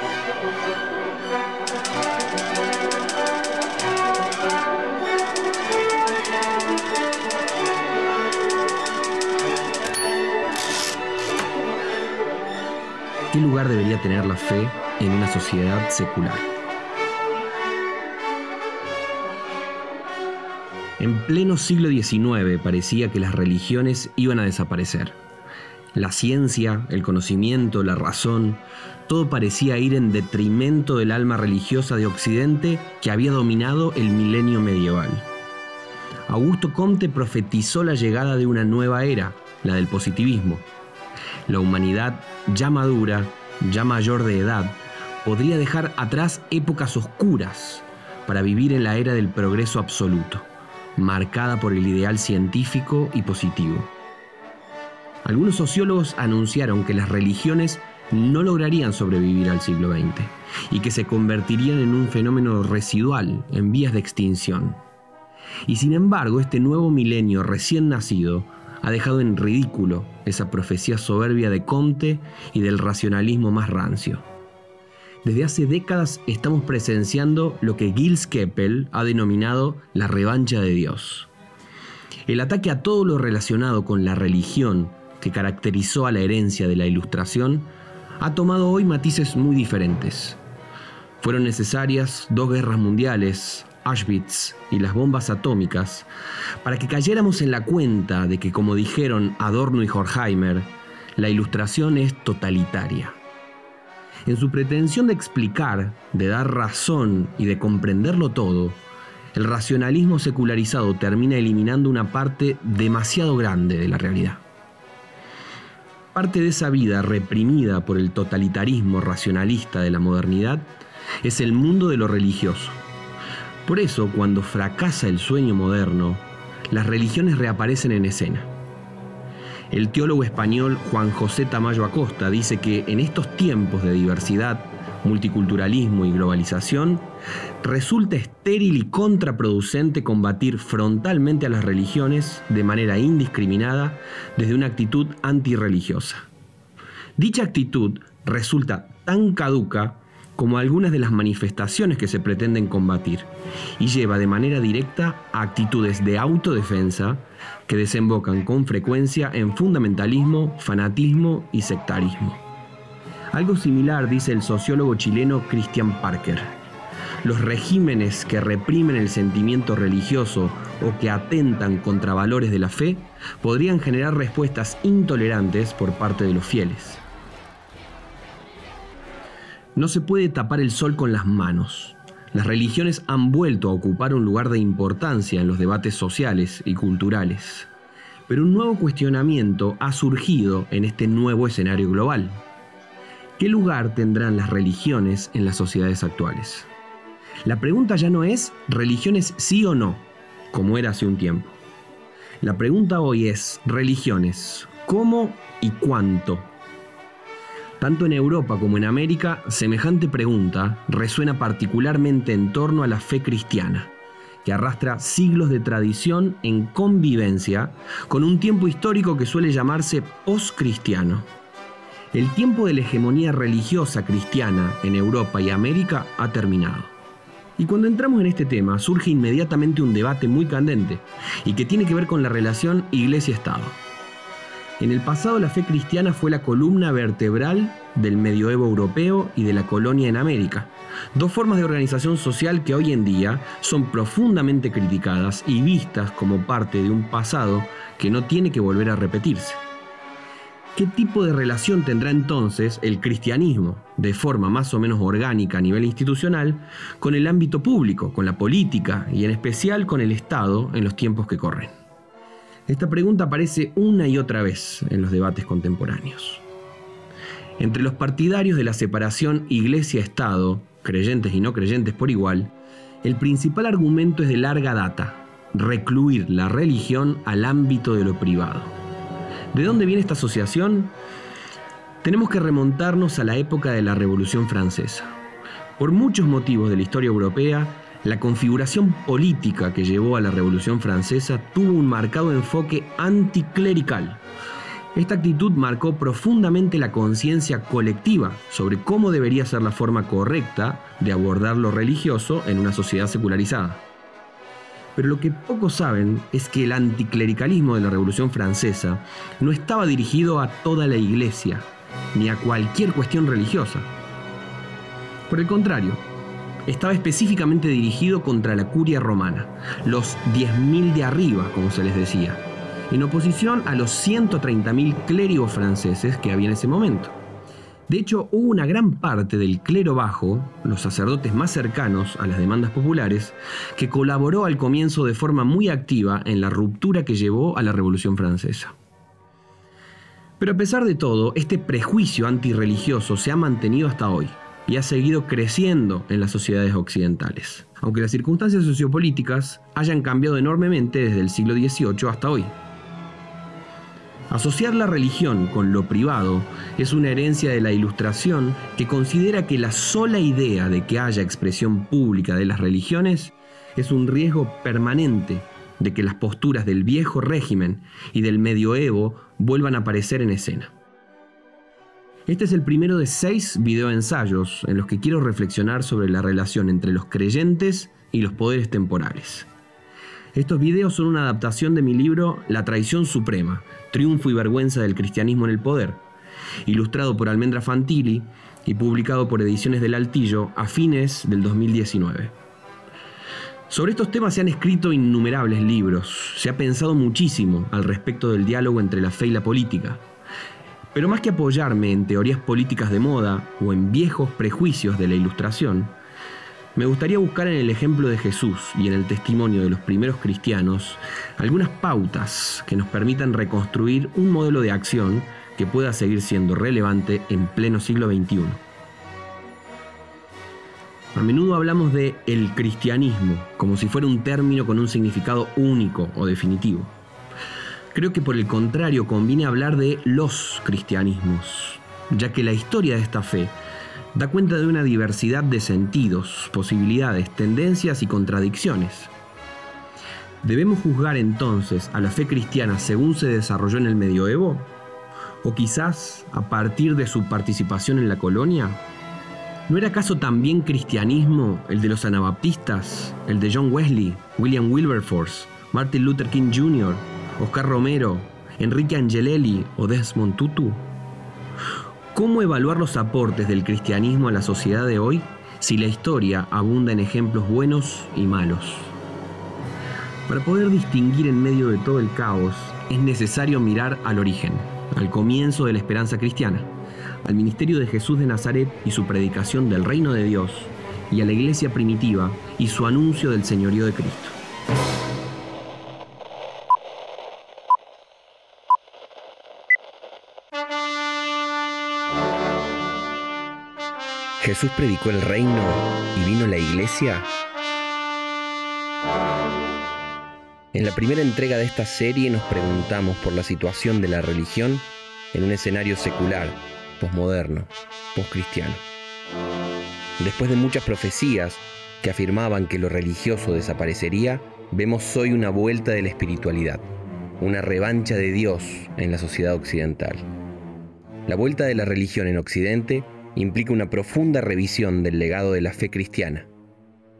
¿Qué lugar debería tener la fe en una sociedad secular? En pleno siglo XIX parecía que las religiones iban a desaparecer. La ciencia, el conocimiento, la razón, todo parecía ir en detrimento del alma religiosa de Occidente que había dominado el milenio medieval. Augusto Comte profetizó la llegada de una nueva era, la del positivismo. La humanidad, ya madura, ya mayor de edad, podría dejar atrás épocas oscuras para vivir en la era del progreso absoluto marcada por el ideal científico y positivo. Algunos sociólogos anunciaron que las religiones no lograrían sobrevivir al siglo XX y que se convertirían en un fenómeno residual en vías de extinción. Y sin embargo, este nuevo milenio recién nacido ha dejado en ridículo esa profecía soberbia de Comte y del racionalismo más rancio. Desde hace décadas estamos presenciando lo que Gilles Keppel ha denominado la revancha de Dios. El ataque a todo lo relacionado con la religión que caracterizó a la herencia de la Ilustración ha tomado hoy matices muy diferentes. Fueron necesarias dos guerras mundiales, Auschwitz y las bombas atómicas, para que cayéramos en la cuenta de que, como dijeron Adorno y Horkheimer, la Ilustración es totalitaria. En su pretensión de explicar, de dar razón y de comprenderlo todo, el racionalismo secularizado termina eliminando una parte demasiado grande de la realidad. Parte de esa vida reprimida por el totalitarismo racionalista de la modernidad es el mundo de lo religioso. Por eso, cuando fracasa el sueño moderno, las religiones reaparecen en escena. El teólogo español Juan José Tamayo Acosta dice que en estos tiempos de diversidad, multiculturalismo y globalización, resulta estéril y contraproducente combatir frontalmente a las religiones de manera indiscriminada desde una actitud antirreligiosa. Dicha actitud resulta tan caduca como algunas de las manifestaciones que se pretenden combatir y lleva de manera directa a actitudes de autodefensa que desembocan con frecuencia en fundamentalismo, fanatismo y sectarismo. Algo similar dice el sociólogo chileno Christian Parker. Los regímenes que reprimen el sentimiento religioso o que atentan contra valores de la fe podrían generar respuestas intolerantes por parte de los fieles. No se puede tapar el sol con las manos. Las religiones han vuelto a ocupar un lugar de importancia en los debates sociales y culturales. Pero un nuevo cuestionamiento ha surgido en este nuevo escenario global. ¿Qué lugar tendrán las religiones en las sociedades actuales? La pregunta ya no es religiones sí o no, como era hace un tiempo. La pregunta hoy es religiones, ¿cómo y cuánto? Tanto en Europa como en América, semejante pregunta resuena particularmente en torno a la fe cristiana, que arrastra siglos de tradición en convivencia con un tiempo histórico que suele llamarse postcristiano. El tiempo de la hegemonía religiosa cristiana en Europa y América ha terminado. Y cuando entramos en este tema surge inmediatamente un debate muy candente y que tiene que ver con la relación iglesia-estado. En el pasado la fe cristiana fue la columna vertebral del medioevo europeo y de la colonia en América, dos formas de organización social que hoy en día son profundamente criticadas y vistas como parte de un pasado que no tiene que volver a repetirse. ¿Qué tipo de relación tendrá entonces el cristianismo, de forma más o menos orgánica a nivel institucional, con el ámbito público, con la política y en especial con el Estado en los tiempos que corren? Esta pregunta aparece una y otra vez en los debates contemporáneos. Entre los partidarios de la separación iglesia-estado, creyentes y no creyentes por igual, el principal argumento es de larga data, recluir la religión al ámbito de lo privado. ¿De dónde viene esta asociación? Tenemos que remontarnos a la época de la Revolución Francesa. Por muchos motivos de la historia europea, la configuración política que llevó a la Revolución Francesa tuvo un marcado enfoque anticlerical. Esta actitud marcó profundamente la conciencia colectiva sobre cómo debería ser la forma correcta de abordar lo religioso en una sociedad secularizada. Pero lo que pocos saben es que el anticlericalismo de la Revolución Francesa no estaba dirigido a toda la iglesia, ni a cualquier cuestión religiosa. Por el contrario, estaba específicamente dirigido contra la curia romana, los 10.000 de arriba, como se les decía, en oposición a los 130.000 clérigos franceses que había en ese momento. De hecho, hubo una gran parte del clero bajo, los sacerdotes más cercanos a las demandas populares, que colaboró al comienzo de forma muy activa en la ruptura que llevó a la Revolución Francesa. Pero a pesar de todo, este prejuicio antirreligioso se ha mantenido hasta hoy y ha seguido creciendo en las sociedades occidentales, aunque las circunstancias sociopolíticas hayan cambiado enormemente desde el siglo XVIII hasta hoy. Asociar la religión con lo privado es una herencia de la Ilustración que considera que la sola idea de que haya expresión pública de las religiones es un riesgo permanente de que las posturas del viejo régimen y del medioevo vuelvan a aparecer en escena. Este es el primero de seis videoensayos en los que quiero reflexionar sobre la relación entre los creyentes y los poderes temporales. Estos videos son una adaptación de mi libro La traición suprema, triunfo y vergüenza del cristianismo en el poder, ilustrado por Almendra Fantilli y publicado por Ediciones del Altillo a fines del 2019. Sobre estos temas se han escrito innumerables libros, se ha pensado muchísimo al respecto del diálogo entre la fe y la política. Pero más que apoyarme en teorías políticas de moda o en viejos prejuicios de la ilustración, me gustaría buscar en el ejemplo de Jesús y en el testimonio de los primeros cristianos algunas pautas que nos permitan reconstruir un modelo de acción que pueda seguir siendo relevante en pleno siglo XXI. A menudo hablamos de el cristianismo como si fuera un término con un significado único o definitivo. Creo que por el contrario conviene hablar de los cristianismos, ya que la historia de esta fe da cuenta de una diversidad de sentidos, posibilidades, tendencias y contradicciones. ¿Debemos juzgar entonces a la fe cristiana según se desarrolló en el medioevo? ¿O quizás a partir de su participación en la colonia? ¿No era acaso también cristianismo el de los anabaptistas, el de John Wesley, William Wilberforce, Martin Luther King Jr., Oscar Romero, Enrique Angelelli o Desmond Tutu? ¿Cómo evaluar los aportes del cristianismo a la sociedad de hoy si la historia abunda en ejemplos buenos y malos? Para poder distinguir en medio de todo el caos, es necesario mirar al origen, al comienzo de la esperanza cristiana, al ministerio de Jesús de Nazaret y su predicación del reino de Dios, y a la iglesia primitiva y su anuncio del señorío de Cristo. Jesús predicó el reino y vino la iglesia. En la primera entrega de esta serie nos preguntamos por la situación de la religión en un escenario secular, posmoderno, poscristiano. Después de muchas profecías que afirmaban que lo religioso desaparecería, vemos hoy una vuelta de la espiritualidad, una revancha de Dios en la sociedad occidental. La vuelta de la religión en Occidente implica una profunda revisión del legado de la fe cristiana.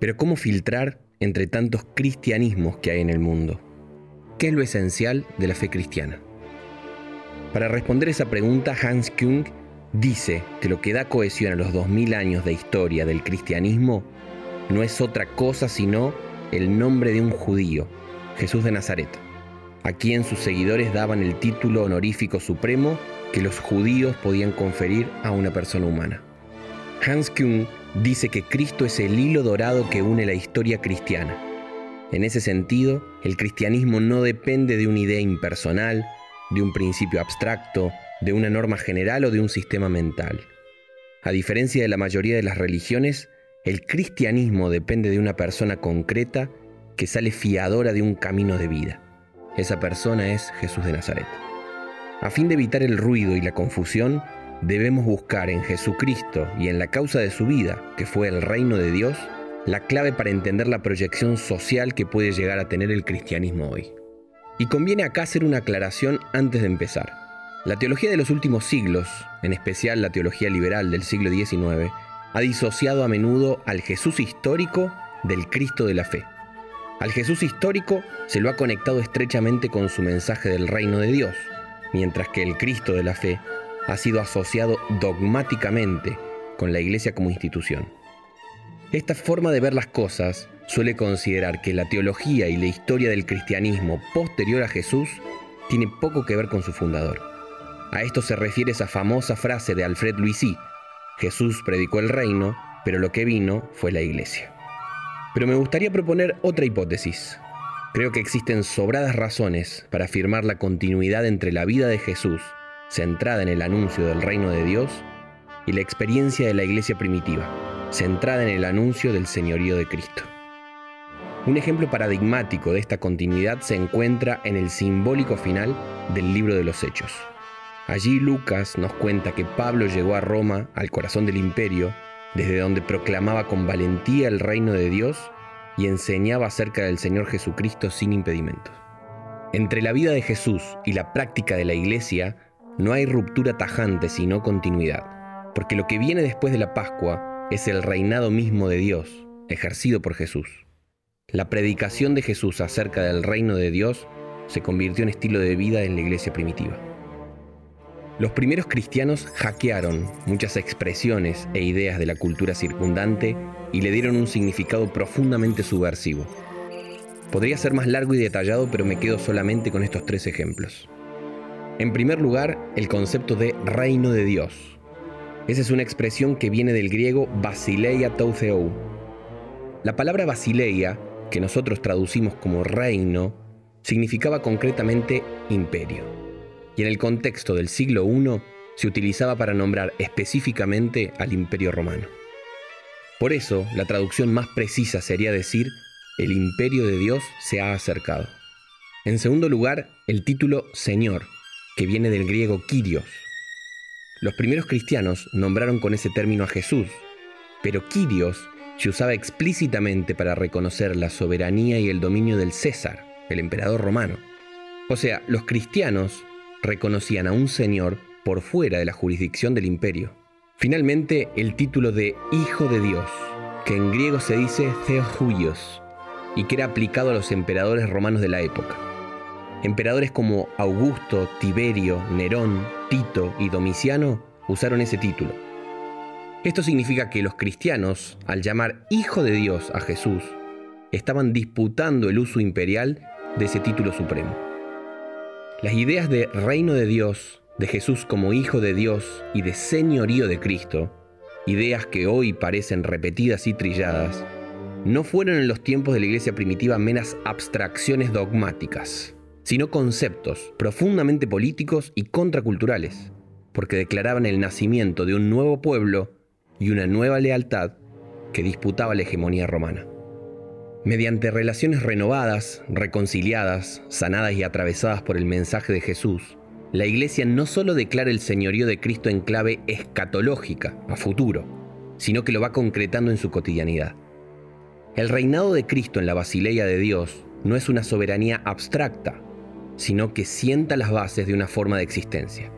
Pero ¿cómo filtrar entre tantos cristianismos que hay en el mundo? ¿Qué es lo esencial de la fe cristiana? Para responder esa pregunta, Hans Küng dice que lo que da cohesión a los 2000 años de historia del cristianismo no es otra cosa sino el nombre de un judío, Jesús de Nazaret, a quien sus seguidores daban el título honorífico supremo que los judíos podían conferir a una persona humana. Hans Küng dice que Cristo es el hilo dorado que une la historia cristiana. En ese sentido, el cristianismo no depende de una idea impersonal, de un principio abstracto, de una norma general o de un sistema mental. A diferencia de la mayoría de las religiones, el cristianismo depende de una persona concreta que sale fiadora de un camino de vida. Esa persona es Jesús de Nazaret. A fin de evitar el ruido y la confusión, debemos buscar en Jesucristo y en la causa de su vida, que fue el reino de Dios, la clave para entender la proyección social que puede llegar a tener el cristianismo hoy. Y conviene acá hacer una aclaración antes de empezar. La teología de los últimos siglos, en especial la teología liberal del siglo XIX, ha disociado a menudo al Jesús histórico del Cristo de la fe. Al Jesús histórico se lo ha conectado estrechamente con su mensaje del reino de Dios, mientras que el Cristo de la fe ha sido asociado dogmáticamente con la Iglesia como institución. Esta forma de ver las cosas suele considerar que la teología y la historia del cristianismo posterior a Jesús tiene poco que ver con su fundador. A esto se refiere esa famosa frase de Alfred Luisi, Jesús predicó el reino, pero lo que vino fue la iglesia. Pero me gustaría proponer otra hipótesis. Creo que existen sobradas razones para afirmar la continuidad entre la vida de Jesús, centrada en el anuncio del reino de Dios, y la experiencia de la iglesia primitiva, centrada en el anuncio del señorío de Cristo. Un ejemplo paradigmático de esta continuidad se encuentra en el simbólico final del libro de los Hechos. Allí Lucas nos cuenta que Pablo llegó a Roma, al corazón del imperio, desde donde proclamaba con valentía el reino de Dios y enseñaba acerca del Señor Jesucristo sin impedimentos. Entre la vida de Jesús y la práctica de la iglesia no hay ruptura tajante sino continuidad, porque lo que viene después de la Pascua es el reinado mismo de Dios, ejercido por Jesús. La predicación de Jesús acerca del reino de Dios se convirtió en estilo de vida en la iglesia primitiva. Los primeros cristianos hackearon muchas expresiones e ideas de la cultura circundante y le dieron un significado profundamente subversivo. Podría ser más largo y detallado, pero me quedo solamente con estos tres ejemplos. En primer lugar, el concepto de reino de Dios. Esa es una expresión que viene del griego basileia toutheou. La palabra basileia, que nosotros traducimos como reino, significaba concretamente imperio y en el contexto del siglo I se utilizaba para nombrar específicamente al Imperio Romano. Por eso, la traducción más precisa sería decir, el imperio de Dios se ha acercado. En segundo lugar, el título Señor, que viene del griego Kyrios. Los primeros cristianos nombraron con ese término a Jesús, pero Kyrios se usaba explícitamente para reconocer la soberanía y el dominio del César, el emperador romano. O sea, los cristianos reconocían a un señor por fuera de la jurisdicción del imperio. Finalmente, el título de Hijo de Dios, que en griego se dice Theohuios, y que era aplicado a los emperadores romanos de la época. Emperadores como Augusto, Tiberio, Nerón, Tito y Domiciano usaron ese título. Esto significa que los cristianos, al llamar Hijo de Dios a Jesús, estaban disputando el uso imperial de ese título supremo. Las ideas de reino de Dios, de Jesús como Hijo de Dios y de señorío de Cristo, ideas que hoy parecen repetidas y trilladas, no fueron en los tiempos de la iglesia primitiva meras abstracciones dogmáticas, sino conceptos profundamente políticos y contraculturales, porque declaraban el nacimiento de un nuevo pueblo y una nueva lealtad que disputaba la hegemonía romana. Mediante relaciones renovadas, reconciliadas, sanadas y atravesadas por el mensaje de Jesús, la Iglesia no solo declara el señorío de Cristo en clave escatológica, a futuro, sino que lo va concretando en su cotidianidad. El reinado de Cristo en la Basileia de Dios no es una soberanía abstracta, sino que sienta las bases de una forma de existencia.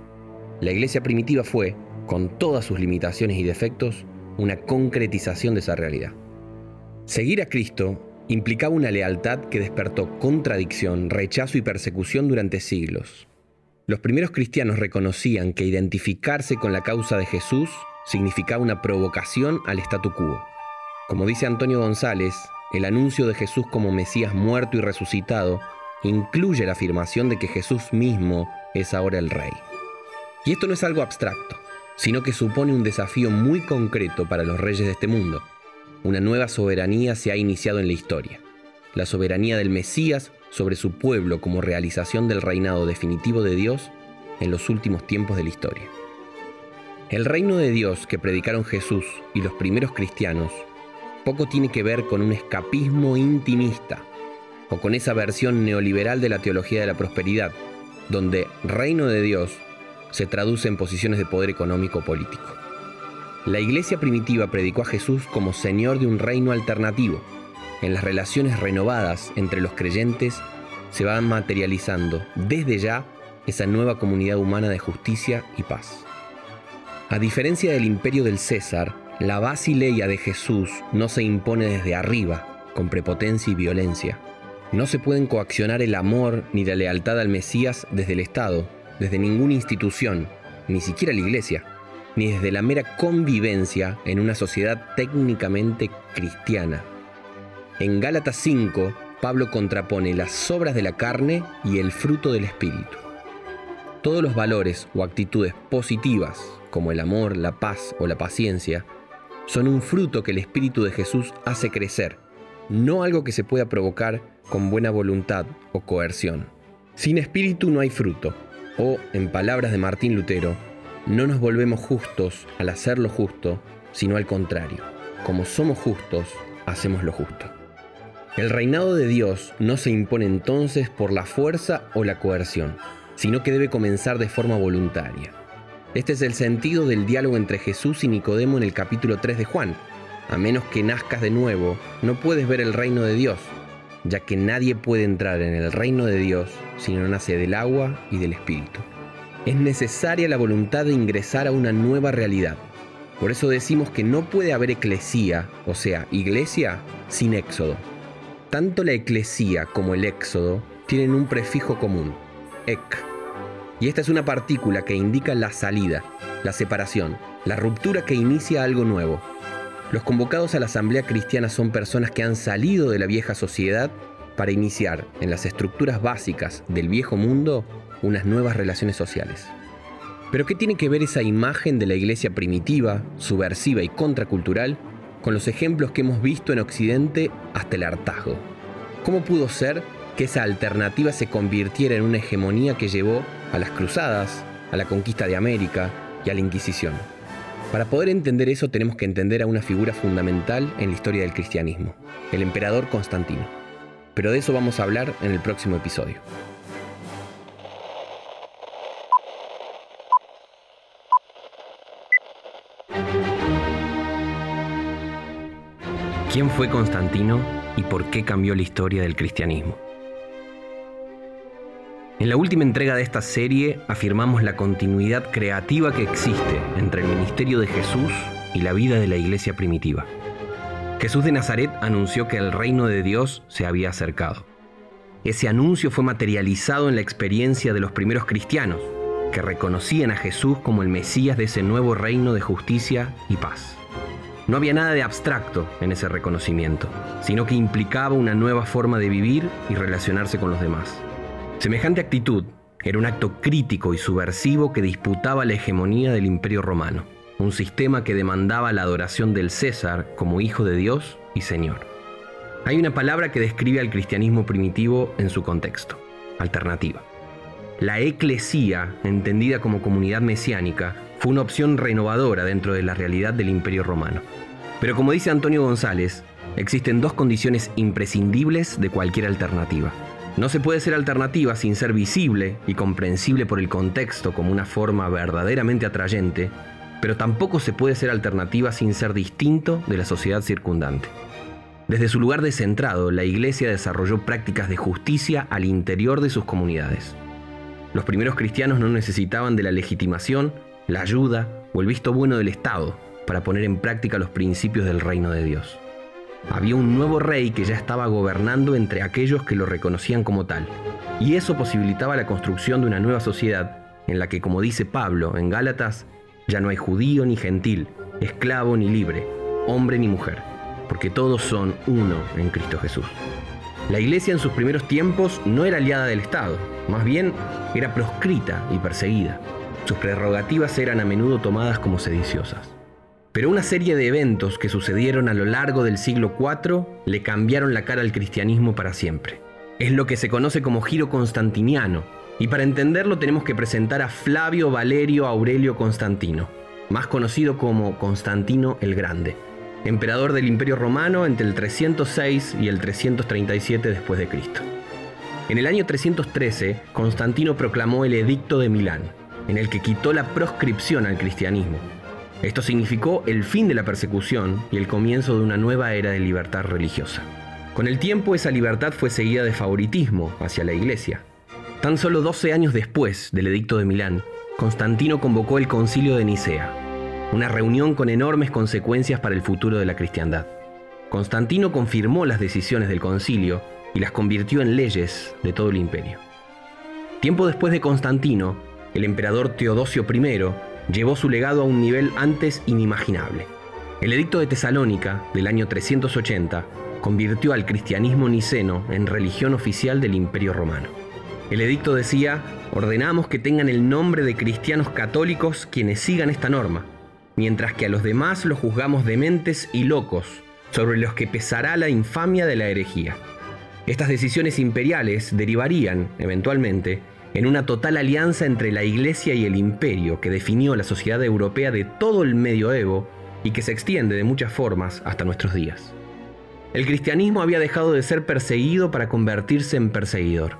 La iglesia primitiva fue, con todas sus limitaciones y defectos, una concretización de esa realidad. Seguir a Cristo implicaba una lealtad que despertó contradicción, rechazo y persecución durante siglos. Los primeros cristianos reconocían que identificarse con la causa de Jesús significaba una provocación al statu quo. Como dice Antonio González, el anuncio de Jesús como Mesías muerto y resucitado incluye la afirmación de que Jesús mismo es ahora el Rey. Y esto no es algo abstracto, sino que supone un desafío muy concreto para los reyes de este mundo una nueva soberanía se ha iniciado en la historia, la soberanía del Mesías sobre su pueblo como realización del reinado definitivo de Dios en los últimos tiempos de la historia. El reino de Dios que predicaron Jesús y los primeros cristianos poco tiene que ver con un escapismo intimista o con esa versión neoliberal de la teología de la prosperidad, donde reino de Dios se traduce en posiciones de poder económico político. La iglesia primitiva predicó a Jesús como Señor de un reino alternativo. En las relaciones renovadas entre los creyentes se van materializando desde ya esa nueva comunidad humana de justicia y paz. A diferencia del imperio del César, la basileia de Jesús no se impone desde arriba, con prepotencia y violencia. No se pueden coaccionar el amor ni la lealtad al Mesías desde el Estado, desde ninguna institución, ni siquiera la Iglesia, ni desde la mera convivencia en una sociedad técnicamente cristiana. En Gálatas 5, Pablo contrapone las obras de la carne y el fruto del Espíritu. Todos los valores o actitudes positivas, como el amor, la paz o la paciencia, son un fruto que el Espíritu de Jesús hace crecer, no algo que se pueda provocar con buena voluntad o coerción. Sin espíritu no hay fruto, o, en palabras de Martín Lutero, no nos volvemos justos al hacer lo justo, sino al contrario. Como somos justos, hacemos lo justo. El reinado de Dios no se impone entonces por la fuerza o la coerción, sino que debe comenzar de forma voluntaria. Este es el sentido del diálogo entre Jesús y Nicodemo en el capítulo 3 de Juan. A menos que nazcas de nuevo, no puedes ver el reino de Dios, ya que nadie puede entrar en el reino de Dios si no nace del agua y del Espíritu. Es necesaria la voluntad de ingresar a una nueva realidad. Por eso decimos que no puede haber eclesía, o sea, iglesia, sin éxodo. Tanto la eclesía como el éxodo tienen un prefijo común, ek. Y esta es una partícula que indica la salida, la separación, la ruptura que inicia algo nuevo. Los convocados a la Asamblea Cristiana son personas que han salido de la vieja sociedad para iniciar en las estructuras básicas del viejo mundo unas nuevas relaciones sociales. Pero ¿qué tiene que ver esa imagen de la iglesia primitiva, subversiva y contracultural con los ejemplos que hemos visto en Occidente hasta el hartazgo. ¿Cómo pudo ser que esa alternativa se convirtiera en una hegemonía que llevó a las cruzadas, a la conquista de América y a la Inquisición? Para poder entender eso tenemos que entender a una figura fundamental en la historia del cristianismo, el emperador Constantino. Pero de eso vamos a hablar en el próximo episodio. ¿Quién fue Constantino y por qué cambió la historia del cristianismo? En la última entrega de esta serie afirmamos la continuidad creativa que existe entre el ministerio de Jesús y la vida de la iglesia primitiva. Jesús de Nazaret anunció que el reino de Dios se había acercado. Ese anuncio fue materializado en la experiencia de los primeros cristianos, que reconocían a Jesús como el Mesías de ese nuevo reino de justicia y paz. No había nada de abstracto en ese reconocimiento, sino que implicaba una nueva forma de vivir y relacionarse con los demás. Semejante actitud era un acto crítico y subversivo que disputaba la hegemonía del imperio romano, un sistema que demandaba la adoración del César como hijo de Dios y Señor. Hay una palabra que describe al cristianismo primitivo en su contexto, alternativa. La eclesía, entendida como comunidad mesiánica, fue una opción renovadora dentro de la realidad del imperio romano. Pero como dice Antonio González, existen dos condiciones imprescindibles de cualquier alternativa. No se puede ser alternativa sin ser visible y comprensible por el contexto como una forma verdaderamente atrayente, pero tampoco se puede ser alternativa sin ser distinto de la sociedad circundante. Desde su lugar descentrado, la Iglesia desarrolló prácticas de justicia al interior de sus comunidades. Los primeros cristianos no necesitaban de la legitimación, la ayuda o el visto bueno del Estado para poner en práctica los principios del reino de Dios. Había un nuevo rey que ya estaba gobernando entre aquellos que lo reconocían como tal, y eso posibilitaba la construcción de una nueva sociedad en la que, como dice Pablo en Gálatas, ya no hay judío ni gentil, esclavo ni libre, hombre ni mujer, porque todos son uno en Cristo Jesús. La iglesia en sus primeros tiempos no era aliada del Estado, más bien era proscrita y perseguida. Sus prerrogativas eran a menudo tomadas como sediciosas. Pero una serie de eventos que sucedieron a lo largo del siglo IV le cambiaron la cara al cristianismo para siempre. Es lo que se conoce como giro constantiniano, y para entenderlo tenemos que presentar a Flavio Valerio Aurelio Constantino, más conocido como Constantino el Grande, emperador del Imperio Romano entre el 306 y el 337 después de Cristo. En el año 313, Constantino proclamó el Edicto de Milán, en el que quitó la proscripción al cristianismo esto significó el fin de la persecución y el comienzo de una nueva era de libertad religiosa. Con el tiempo esa libertad fue seguida de favoritismo hacia la iglesia. Tan solo 12 años después del Edicto de Milán, Constantino convocó el Concilio de Nicea, una reunión con enormes consecuencias para el futuro de la cristiandad. Constantino confirmó las decisiones del concilio y las convirtió en leyes de todo el imperio. Tiempo después de Constantino, el emperador Teodosio I llevó su legado a un nivel antes inimaginable. El edicto de Tesalónica del año 380 convirtió al cristianismo niceno en religión oficial del imperio romano. El edicto decía, ordenamos que tengan el nombre de cristianos católicos quienes sigan esta norma, mientras que a los demás los juzgamos dementes y locos, sobre los que pesará la infamia de la herejía. Estas decisiones imperiales derivarían, eventualmente, en una total alianza entre la Iglesia y el imperio que definió la sociedad europea de todo el medioevo y que se extiende de muchas formas hasta nuestros días. El cristianismo había dejado de ser perseguido para convertirse en perseguidor.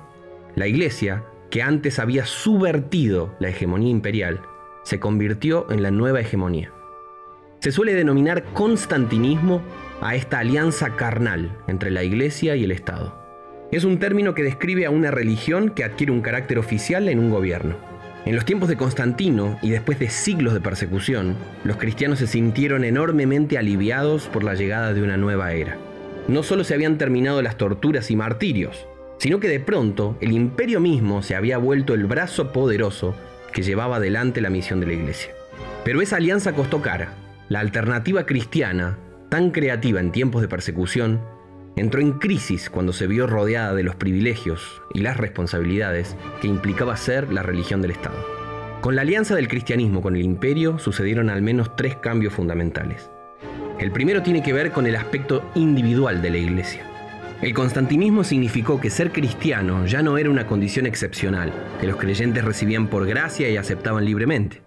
La Iglesia, que antes había subvertido la hegemonía imperial, se convirtió en la nueva hegemonía. Se suele denominar constantinismo a esta alianza carnal entre la Iglesia y el Estado. Es un término que describe a una religión que adquiere un carácter oficial en un gobierno. En los tiempos de Constantino y después de siglos de persecución, los cristianos se sintieron enormemente aliviados por la llegada de una nueva era. No solo se habían terminado las torturas y martirios, sino que de pronto el imperio mismo se había vuelto el brazo poderoso que llevaba adelante la misión de la iglesia. Pero esa alianza costó cara. La alternativa cristiana, tan creativa en tiempos de persecución, entró en crisis cuando se vio rodeada de los privilegios y las responsabilidades que implicaba ser la religión del Estado. Con la alianza del cristianismo con el imperio sucedieron al menos tres cambios fundamentales. El primero tiene que ver con el aspecto individual de la iglesia. El constantinismo significó que ser cristiano ya no era una condición excepcional, que los creyentes recibían por gracia y aceptaban libremente.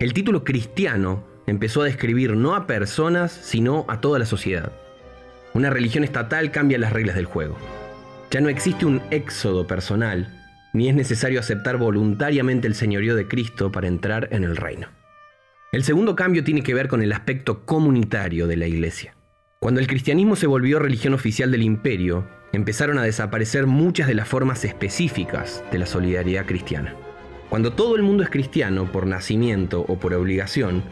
El título cristiano empezó a describir no a personas, sino a toda la sociedad. Una religión estatal cambia las reglas del juego. Ya no existe un éxodo personal, ni es necesario aceptar voluntariamente el señorío de Cristo para entrar en el reino. El segundo cambio tiene que ver con el aspecto comunitario de la iglesia. Cuando el cristianismo se volvió religión oficial del imperio, empezaron a desaparecer muchas de las formas específicas de la solidaridad cristiana. Cuando todo el mundo es cristiano por nacimiento o por obligación,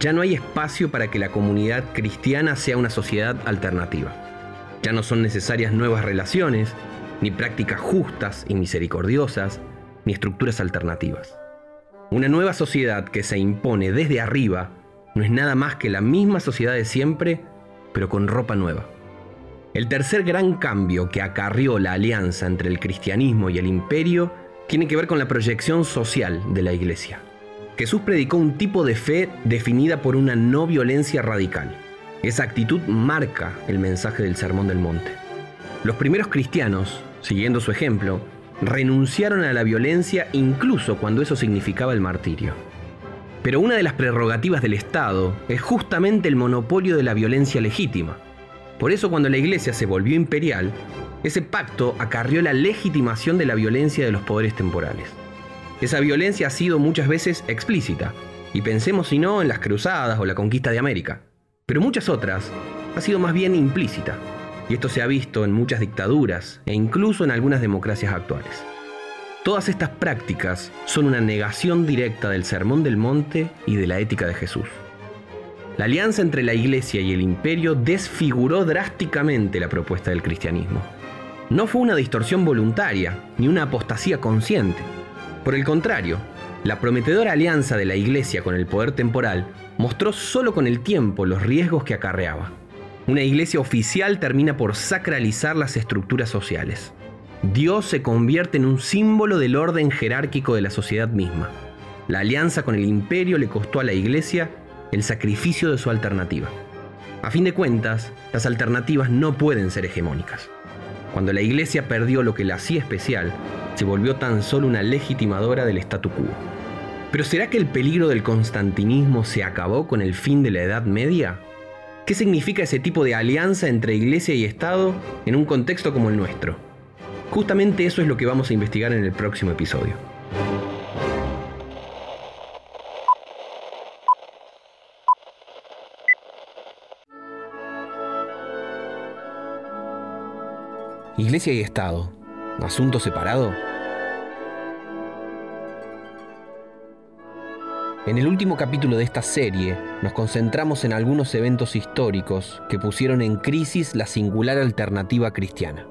ya no hay espacio para que la comunidad cristiana sea una sociedad alternativa. Ya no son necesarias nuevas relaciones, ni prácticas justas y misericordiosas, ni estructuras alternativas. Una nueva sociedad que se impone desde arriba no es nada más que la misma sociedad de siempre, pero con ropa nueva. El tercer gran cambio que acarrió la alianza entre el cristianismo y el imperio tiene que ver con la proyección social de la iglesia. Jesús predicó un tipo de fe definida por una no violencia radical. Esa actitud marca el mensaje del Sermón del Monte. Los primeros cristianos, siguiendo su ejemplo, renunciaron a la violencia incluso cuando eso significaba el martirio. Pero una de las prerrogativas del Estado es justamente el monopolio de la violencia legítima. Por eso cuando la Iglesia se volvió imperial, ese pacto acarrió la legitimación de la violencia de los poderes temporales. Esa violencia ha sido muchas veces explícita, y pensemos si no en las cruzadas o la conquista de América, pero muchas otras ha sido más bien implícita, y esto se ha visto en muchas dictaduras e incluso en algunas democracias actuales. Todas estas prácticas son una negación directa del Sermón del Monte y de la ética de Jesús. La alianza entre la Iglesia y el imperio desfiguró drásticamente la propuesta del cristianismo. No fue una distorsión voluntaria, ni una apostasía consciente. Por el contrario, la prometedora alianza de la Iglesia con el poder temporal mostró solo con el tiempo los riesgos que acarreaba. Una iglesia oficial termina por sacralizar las estructuras sociales. Dios se convierte en un símbolo del orden jerárquico de la sociedad misma. La alianza con el imperio le costó a la iglesia el sacrificio de su alternativa. A fin de cuentas, las alternativas no pueden ser hegemónicas. Cuando la iglesia perdió lo que la hacía especial, se volvió tan solo una legitimadora del statu quo. Pero ¿será que el peligro del constantinismo se acabó con el fin de la Edad Media? ¿Qué significa ese tipo de alianza entre iglesia y Estado en un contexto como el nuestro? Justamente eso es lo que vamos a investigar en el próximo episodio. Iglesia y Estado, asunto separado. En el último capítulo de esta serie nos concentramos en algunos eventos históricos que pusieron en crisis la singular alternativa cristiana.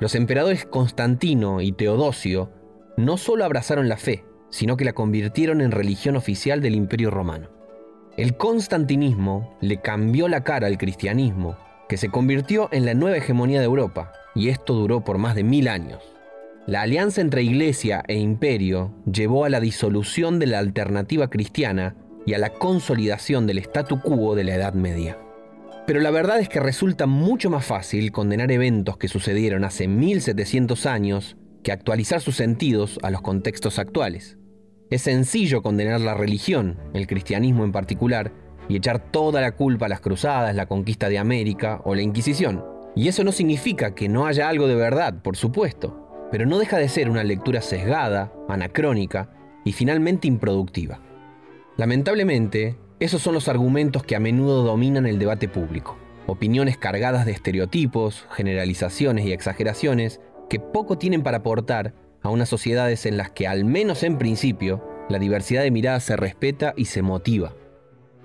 Los emperadores Constantino y Teodosio no solo abrazaron la fe, sino que la convirtieron en religión oficial del Imperio Romano. El constantinismo le cambió la cara al cristianismo que se convirtió en la nueva hegemonía de Europa, y esto duró por más de mil años. La alianza entre iglesia e imperio llevó a la disolución de la alternativa cristiana y a la consolidación del statu quo de la Edad Media. Pero la verdad es que resulta mucho más fácil condenar eventos que sucedieron hace 1700 años que actualizar sus sentidos a los contextos actuales. Es sencillo condenar la religión, el cristianismo en particular, y echar toda la culpa a las cruzadas, la conquista de América o la Inquisición. Y eso no significa que no haya algo de verdad, por supuesto, pero no deja de ser una lectura sesgada, anacrónica y finalmente improductiva. Lamentablemente, esos son los argumentos que a menudo dominan el debate público. Opiniones cargadas de estereotipos, generalizaciones y exageraciones que poco tienen para aportar a unas sociedades en las que, al menos en principio, la diversidad de miradas se respeta y se motiva.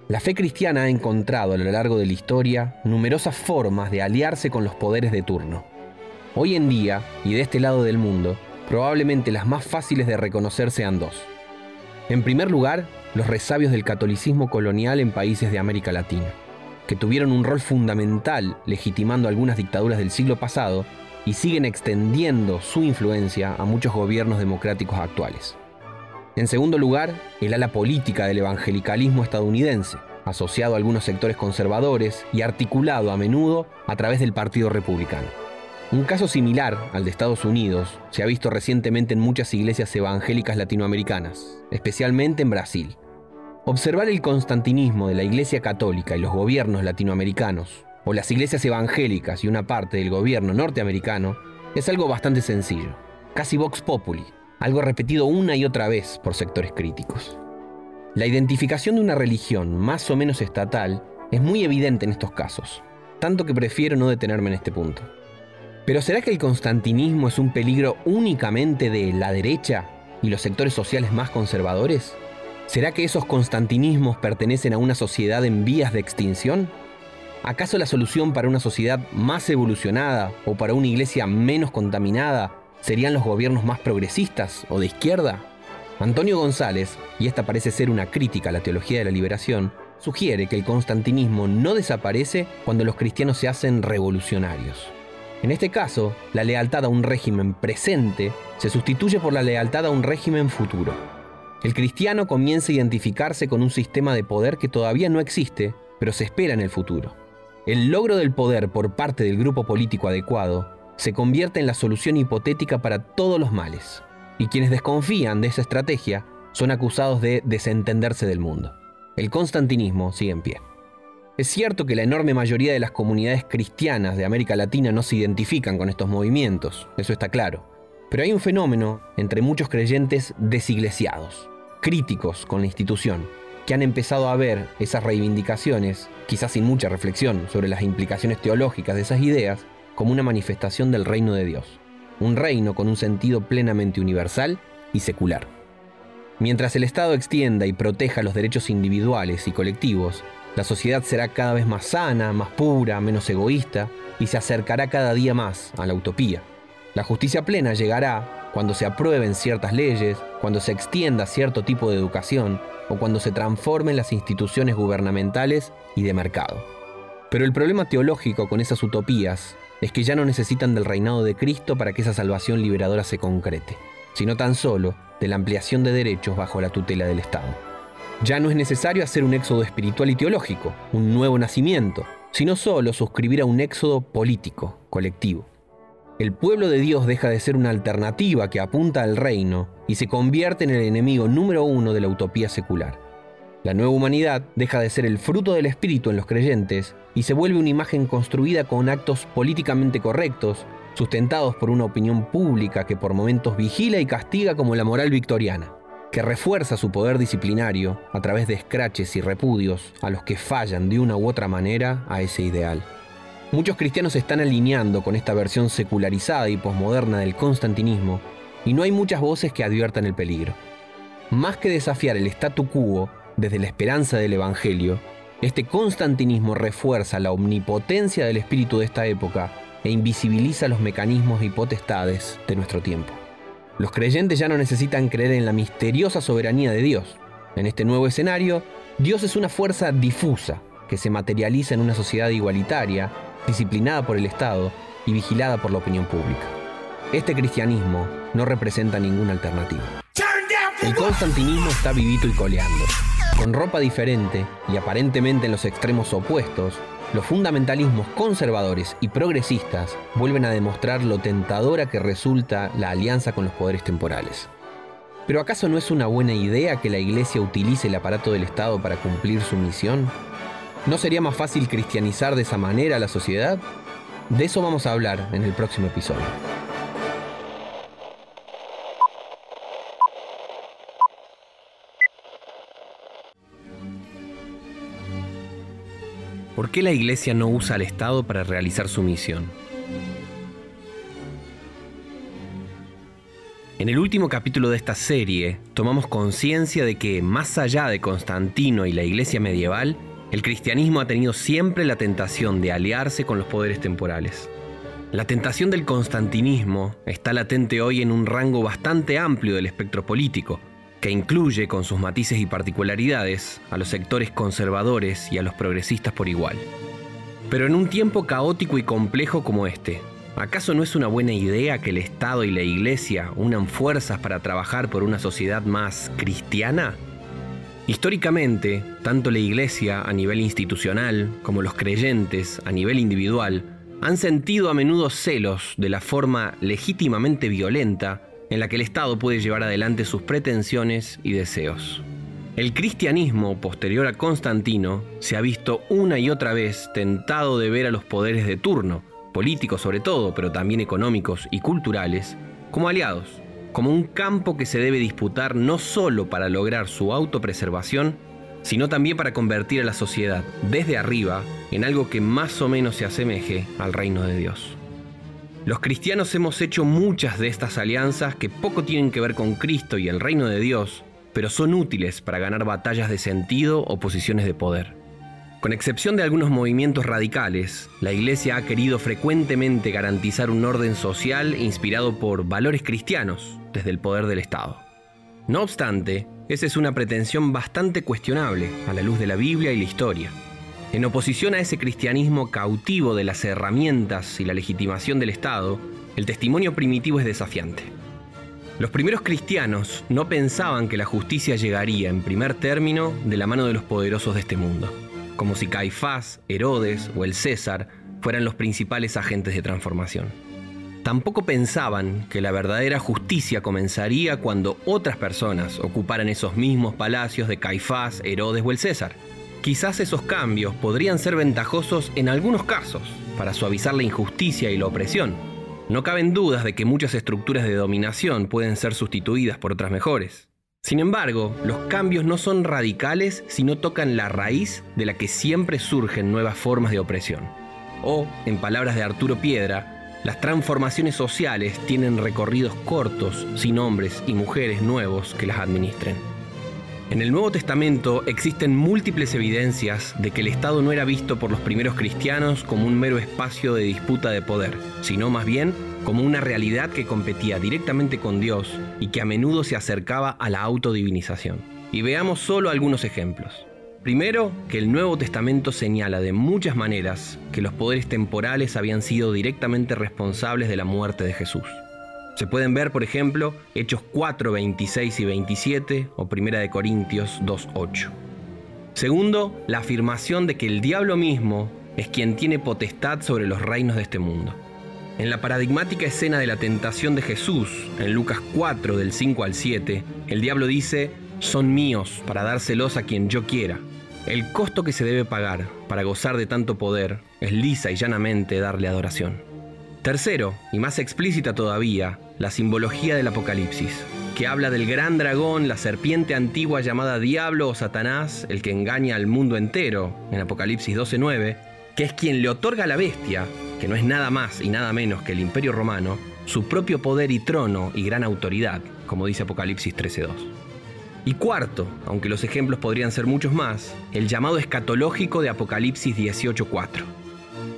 La fe cristiana ha encontrado a lo largo de la historia numerosas formas de aliarse con los poderes de turno. Hoy en día, y de este lado del mundo, probablemente las más fáciles de reconocer sean dos. En primer lugar, los resabios del catolicismo colonial en países de América Latina, que tuvieron un rol fundamental legitimando algunas dictaduras del siglo pasado y siguen extendiendo su influencia a muchos gobiernos democráticos actuales. En segundo lugar, el ala política del evangelicalismo estadounidense, asociado a algunos sectores conservadores y articulado a menudo a través del Partido Republicano. Un caso similar al de Estados Unidos se ha visto recientemente en muchas iglesias evangélicas latinoamericanas, especialmente en Brasil. Observar el constantinismo de la Iglesia Católica y los gobiernos latinoamericanos o las iglesias evangélicas y una parte del gobierno norteamericano es algo bastante sencillo, casi vox populi, algo repetido una y otra vez por sectores críticos. La identificación de una religión más o menos estatal es muy evidente en estos casos, tanto que prefiero no detenerme en este punto. Pero ¿será que el constantinismo es un peligro únicamente de la derecha y los sectores sociales más conservadores? ¿Será que esos constantinismos pertenecen a una sociedad en vías de extinción? ¿Acaso la solución para una sociedad más evolucionada o para una iglesia menos contaminada serían los gobiernos más progresistas o de izquierda? Antonio González, y esta parece ser una crítica a la teología de la liberación, sugiere que el constantinismo no desaparece cuando los cristianos se hacen revolucionarios. En este caso, la lealtad a un régimen presente se sustituye por la lealtad a un régimen futuro. El cristiano comienza a identificarse con un sistema de poder que todavía no existe, pero se espera en el futuro. El logro del poder por parte del grupo político adecuado se convierte en la solución hipotética para todos los males, y quienes desconfían de esa estrategia son acusados de desentenderse del mundo. El constantinismo sigue en pie. Es cierto que la enorme mayoría de las comunidades cristianas de América Latina no se identifican con estos movimientos, eso está claro, pero hay un fenómeno entre muchos creyentes desiglesiados, críticos con la institución, que han empezado a ver esas reivindicaciones, quizás sin mucha reflexión sobre las implicaciones teológicas de esas ideas, como una manifestación del reino de Dios, un reino con un sentido plenamente universal y secular. Mientras el Estado extienda y proteja los derechos individuales y colectivos, la sociedad será cada vez más sana, más pura, menos egoísta y se acercará cada día más a la utopía. La justicia plena llegará cuando se aprueben ciertas leyes, cuando se extienda cierto tipo de educación, o cuando se transformen las instituciones gubernamentales y de mercado. Pero el problema teológico con esas utopías es que ya no necesitan del reinado de Cristo para que esa salvación liberadora se concrete, sino tan solo de la ampliación de derechos bajo la tutela del Estado. Ya no es necesario hacer un éxodo espiritual y teológico, un nuevo nacimiento, sino solo suscribir a un éxodo político, colectivo. El pueblo de Dios deja de ser una alternativa que apunta al reino y se convierte en el enemigo número uno de la utopía secular. La nueva humanidad deja de ser el fruto del espíritu en los creyentes y se vuelve una imagen construida con actos políticamente correctos, sustentados por una opinión pública que por momentos vigila y castiga como la moral victoriana, que refuerza su poder disciplinario a través de escraches y repudios a los que fallan de una u otra manera a ese ideal. Muchos cristianos se están alineando con esta versión secularizada y posmoderna del constantinismo, y no hay muchas voces que adviertan el peligro. Más que desafiar el statu quo desde la esperanza del Evangelio, este constantinismo refuerza la omnipotencia del espíritu de esta época e invisibiliza los mecanismos y potestades de nuestro tiempo. Los creyentes ya no necesitan creer en la misteriosa soberanía de Dios. En este nuevo escenario, Dios es una fuerza difusa que se materializa en una sociedad igualitaria, disciplinada por el Estado y vigilada por la opinión pública. Este cristianismo no representa ninguna alternativa. El constantinismo está vivito y coleando. Con ropa diferente y aparentemente en los extremos opuestos, los fundamentalismos conservadores y progresistas vuelven a demostrar lo tentadora que resulta la alianza con los poderes temporales. ¿Pero acaso no es una buena idea que la Iglesia utilice el aparato del Estado para cumplir su misión? ¿No sería más fácil cristianizar de esa manera a la sociedad? De eso vamos a hablar en el próximo episodio. ¿Por qué la Iglesia no usa al Estado para realizar su misión? En el último capítulo de esta serie, tomamos conciencia de que, más allá de Constantino y la Iglesia medieval, el cristianismo ha tenido siempre la tentación de aliarse con los poderes temporales. La tentación del constantinismo está latente hoy en un rango bastante amplio del espectro político, que incluye con sus matices y particularidades a los sectores conservadores y a los progresistas por igual. Pero en un tiempo caótico y complejo como este, ¿acaso no es una buena idea que el Estado y la Iglesia unan fuerzas para trabajar por una sociedad más cristiana? Históricamente, tanto la Iglesia a nivel institucional como los creyentes a nivel individual han sentido a menudo celos de la forma legítimamente violenta en la que el Estado puede llevar adelante sus pretensiones y deseos. El cristianismo, posterior a Constantino, se ha visto una y otra vez tentado de ver a los poderes de turno, políticos sobre todo, pero también económicos y culturales, como aliados, como un campo que se debe disputar no solo para lograr su autopreservación, sino también para convertir a la sociedad desde arriba en algo que más o menos se asemeje al reino de Dios. Los cristianos hemos hecho muchas de estas alianzas que poco tienen que ver con Cristo y el reino de Dios, pero son útiles para ganar batallas de sentido o posiciones de poder. Con excepción de algunos movimientos radicales, la Iglesia ha querido frecuentemente garantizar un orden social inspirado por valores cristianos desde el poder del Estado. No obstante, esa es una pretensión bastante cuestionable a la luz de la Biblia y la historia. En oposición a ese cristianismo cautivo de las herramientas y la legitimación del Estado, el testimonio primitivo es desafiante. Los primeros cristianos no pensaban que la justicia llegaría en primer término de la mano de los poderosos de este mundo, como si Caifás, Herodes o el César fueran los principales agentes de transformación. Tampoco pensaban que la verdadera justicia comenzaría cuando otras personas ocuparan esos mismos palacios de Caifás, Herodes o el César. Quizás esos cambios podrían ser ventajosos en algunos casos para suavizar la injusticia y la opresión. No caben dudas de que muchas estructuras de dominación pueden ser sustituidas por otras mejores. Sin embargo, los cambios no son radicales si no tocan la raíz de la que siempre surgen nuevas formas de opresión. O, en palabras de Arturo Piedra, las transformaciones sociales tienen recorridos cortos sin hombres y mujeres nuevos que las administren. En el Nuevo Testamento existen múltiples evidencias de que el Estado no era visto por los primeros cristianos como un mero espacio de disputa de poder, sino más bien como una realidad que competía directamente con Dios y que a menudo se acercaba a la autodivinización. Y veamos solo algunos ejemplos. Primero, que el Nuevo Testamento señala de muchas maneras que los poderes temporales habían sido directamente responsables de la muerte de Jesús. Se pueden ver, por ejemplo, Hechos 4, 26 y 27 o Primera de Corintios 2, 8. Segundo, la afirmación de que el diablo mismo es quien tiene potestad sobre los reinos de este mundo. En la paradigmática escena de la tentación de Jesús, en Lucas 4 del 5 al 7, el diablo dice, son míos para dárselos a quien yo quiera. El costo que se debe pagar para gozar de tanto poder es lisa y llanamente darle adoración. Tercero, y más explícita todavía, la simbología del Apocalipsis, que habla del gran dragón, la serpiente antigua llamada Diablo o Satanás, el que engaña al mundo entero, en Apocalipsis 12.9, que es quien le otorga a la bestia, que no es nada más y nada menos que el imperio romano, su propio poder y trono y gran autoridad, como dice Apocalipsis 13.2. Y cuarto, aunque los ejemplos podrían ser muchos más, el llamado escatológico de Apocalipsis 18.4.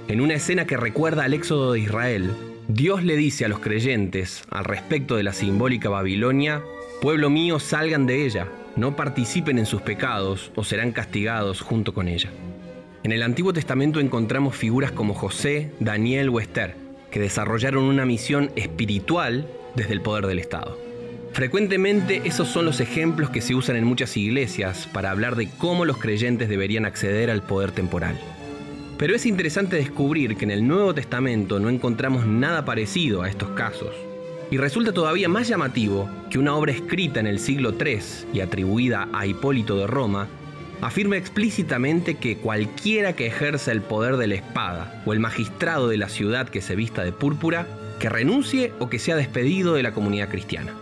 En una escena que recuerda al éxodo de Israel, Dios le dice a los creyentes, al respecto de la simbólica Babilonia, Pueblo mío, salgan de ella, no participen en sus pecados o serán castigados junto con ella. En el Antiguo Testamento encontramos figuras como José, Daniel o Esther, que desarrollaron una misión espiritual desde el poder del Estado. Frecuentemente esos son los ejemplos que se usan en muchas iglesias para hablar de cómo los creyentes deberían acceder al poder temporal. Pero es interesante descubrir que en el Nuevo Testamento no encontramos nada parecido a estos casos. Y resulta todavía más llamativo que una obra escrita en el siglo III y atribuida a Hipólito de Roma afirma explícitamente que cualquiera que ejerza el poder de la espada o el magistrado de la ciudad que se vista de púrpura, que renuncie o que sea despedido de la comunidad cristiana.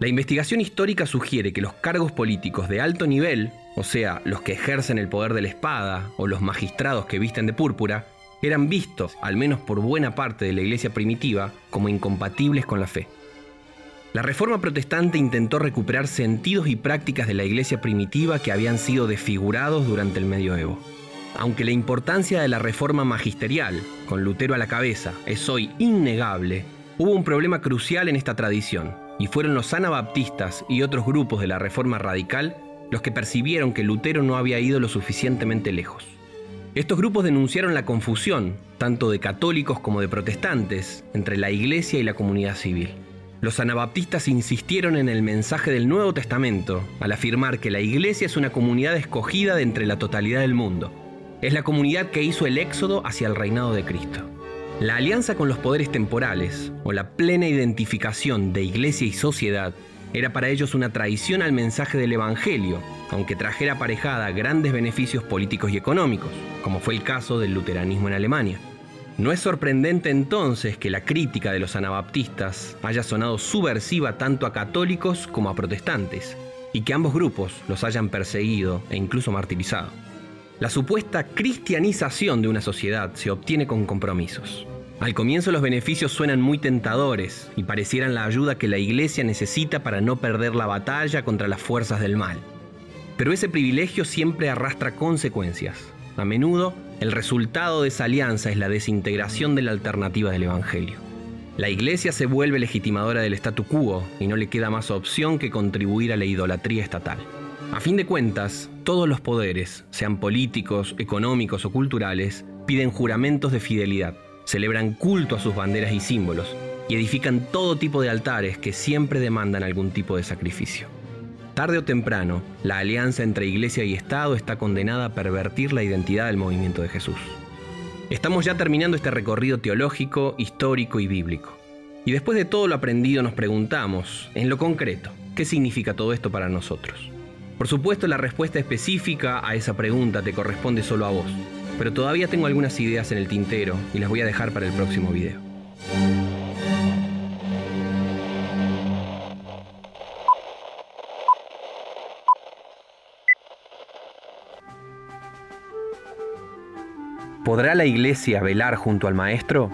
La investigación histórica sugiere que los cargos políticos de alto nivel, o sea, los que ejercen el poder de la espada o los magistrados que visten de púrpura, eran vistos, al menos por buena parte de la iglesia primitiva, como incompatibles con la fe. La reforma protestante intentó recuperar sentidos y prácticas de la iglesia primitiva que habían sido desfigurados durante el medioevo. Aunque la importancia de la reforma magisterial, con Lutero a la cabeza, es hoy innegable, hubo un problema crucial en esta tradición, y fueron los anabaptistas y otros grupos de la Reforma Radical los que percibieron que Lutero no había ido lo suficientemente lejos. Estos grupos denunciaron la confusión, tanto de católicos como de protestantes, entre la Iglesia y la comunidad civil. Los anabaptistas insistieron en el mensaje del Nuevo Testamento al afirmar que la Iglesia es una comunidad escogida de entre la totalidad del mundo. Es la comunidad que hizo el éxodo hacia el reinado de Cristo. La alianza con los poderes temporales, o la plena identificación de iglesia y sociedad, era para ellos una traición al mensaje del Evangelio, aunque trajera aparejada grandes beneficios políticos y económicos, como fue el caso del luteranismo en Alemania. No es sorprendente entonces que la crítica de los anabaptistas haya sonado subversiva tanto a católicos como a protestantes, y que ambos grupos los hayan perseguido e incluso martirizado. La supuesta cristianización de una sociedad se obtiene con compromisos. Al comienzo los beneficios suenan muy tentadores y parecieran la ayuda que la iglesia necesita para no perder la batalla contra las fuerzas del mal. Pero ese privilegio siempre arrastra consecuencias. A menudo, el resultado de esa alianza es la desintegración de la alternativa del Evangelio. La iglesia se vuelve legitimadora del statu quo y no le queda más opción que contribuir a la idolatría estatal. A fin de cuentas, todos los poderes, sean políticos, económicos o culturales, piden juramentos de fidelidad, celebran culto a sus banderas y símbolos, y edifican todo tipo de altares que siempre demandan algún tipo de sacrificio. Tarde o temprano, la alianza entre Iglesia y Estado está condenada a pervertir la identidad del movimiento de Jesús. Estamos ya terminando este recorrido teológico, histórico y bíblico. Y después de todo lo aprendido nos preguntamos, en lo concreto, ¿qué significa todo esto para nosotros? Por supuesto, la respuesta específica a esa pregunta te corresponde solo a vos, pero todavía tengo algunas ideas en el tintero y las voy a dejar para el próximo video. ¿Podrá la iglesia velar junto al maestro?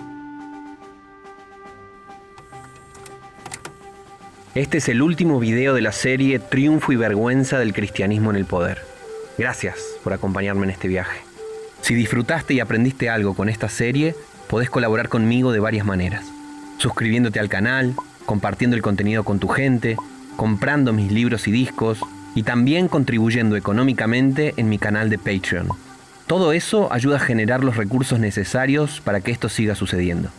Este es el último video de la serie Triunfo y Vergüenza del Cristianismo en el Poder. Gracias por acompañarme en este viaje. Si disfrutaste y aprendiste algo con esta serie, podés colaborar conmigo de varias maneras. Suscribiéndote al canal, compartiendo el contenido con tu gente, comprando mis libros y discos y también contribuyendo económicamente en mi canal de Patreon. Todo eso ayuda a generar los recursos necesarios para que esto siga sucediendo.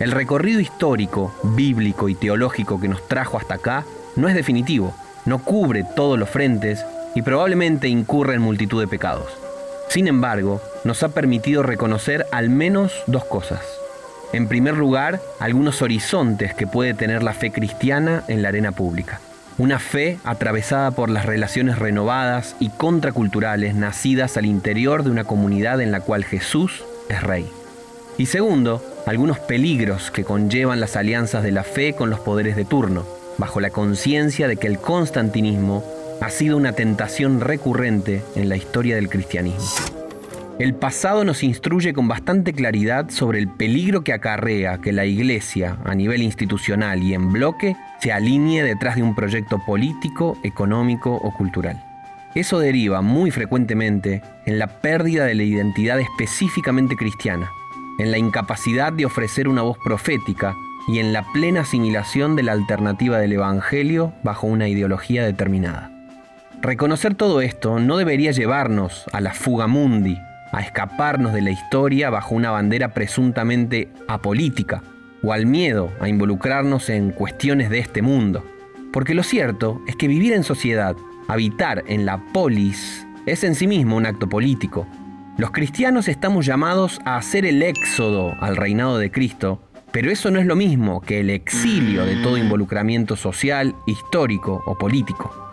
El recorrido histórico, bíblico y teológico que nos trajo hasta acá no es definitivo, no cubre todos los frentes y probablemente incurre en multitud de pecados. Sin embargo, nos ha permitido reconocer al menos dos cosas. En primer lugar, algunos horizontes que puede tener la fe cristiana en la arena pública. Una fe atravesada por las relaciones renovadas y contraculturales nacidas al interior de una comunidad en la cual Jesús es rey. Y segundo, algunos peligros que conllevan las alianzas de la fe con los poderes de turno, bajo la conciencia de que el constantinismo ha sido una tentación recurrente en la historia del cristianismo. El pasado nos instruye con bastante claridad sobre el peligro que acarrea que la Iglesia, a nivel institucional y en bloque, se alinee detrás de un proyecto político, económico o cultural. Eso deriva muy frecuentemente en la pérdida de la identidad específicamente cristiana, en la incapacidad de ofrecer una voz profética y en la plena asimilación de la alternativa del Evangelio bajo una ideología determinada. Reconocer todo esto no debería llevarnos a la fuga mundi, a escaparnos de la historia bajo una bandera presuntamente apolítica, o al miedo a involucrarnos en cuestiones de este mundo. Porque lo cierto es que vivir en sociedad, habitar en la polis, es en sí mismo un acto político. Los cristianos estamos llamados a hacer el éxodo al reinado de Cristo, pero eso no es lo mismo que el exilio de todo involucramiento social, histórico o político.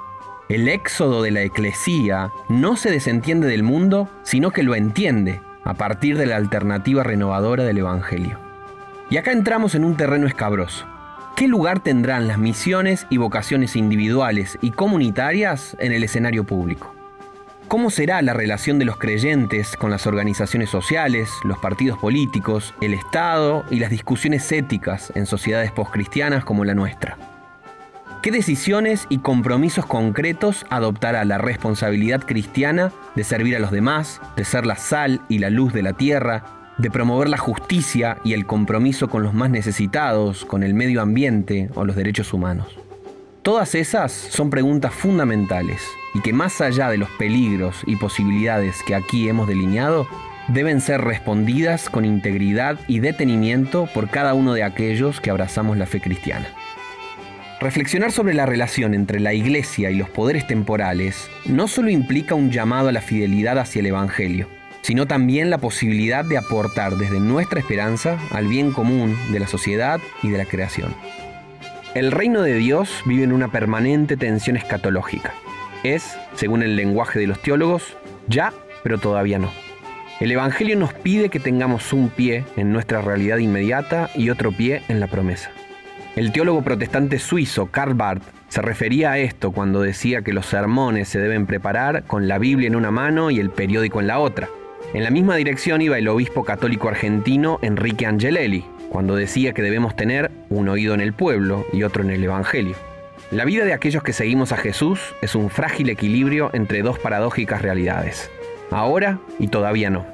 El éxodo de la eclesía no se desentiende del mundo, sino que lo entiende a partir de la alternativa renovadora del Evangelio. Y acá entramos en un terreno escabroso. ¿Qué lugar tendrán las misiones y vocaciones individuales y comunitarias en el escenario público? ¿Cómo será la relación de los creyentes con las organizaciones sociales, los partidos políticos, el Estado y las discusiones éticas en sociedades postcristianas como la nuestra? ¿Qué decisiones y compromisos concretos adoptará la responsabilidad cristiana de servir a los demás, de ser la sal y la luz de la tierra, de promover la justicia y el compromiso con los más necesitados, con el medio ambiente o los derechos humanos? Todas esas son preguntas fundamentales y que más allá de los peligros y posibilidades que aquí hemos delineado, deben ser respondidas con integridad y detenimiento por cada uno de aquellos que abrazamos la fe cristiana. Reflexionar sobre la relación entre la Iglesia y los poderes temporales no solo implica un llamado a la fidelidad hacia el Evangelio, sino también la posibilidad de aportar desde nuestra esperanza al bien común de la sociedad y de la creación. El reino de Dios vive en una permanente tensión escatológica. Es, según el lenguaje de los teólogos, ya, pero todavía no. El Evangelio nos pide que tengamos un pie en nuestra realidad inmediata y otro pie en la promesa. El teólogo protestante suizo Karl Barth se refería a esto cuando decía que los sermones se deben preparar con la Biblia en una mano y el periódico en la otra. En la misma dirección iba el obispo católico argentino Enrique Angelelli, cuando decía que debemos tener un oído en el pueblo y otro en el Evangelio. La vida de aquellos que seguimos a Jesús es un frágil equilibrio entre dos paradójicas realidades, ahora y todavía no.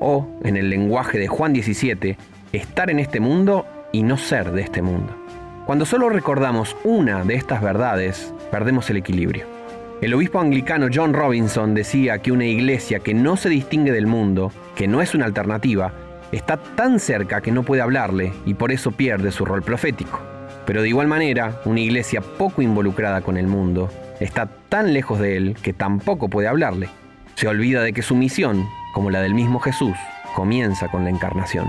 O, en el lenguaje de Juan 17, estar en este mundo y no ser de este mundo. Cuando solo recordamos una de estas verdades, perdemos el equilibrio. El obispo anglicano John Robinson decía que una iglesia que no se distingue del mundo, que no es una alternativa, está tan cerca que no puede hablarle y por eso pierde su rol profético. Pero de igual manera, una iglesia poco involucrada con el mundo está tan lejos de él que tampoco puede hablarle. Se olvida de que su misión, como la del mismo Jesús, comienza con la encarnación.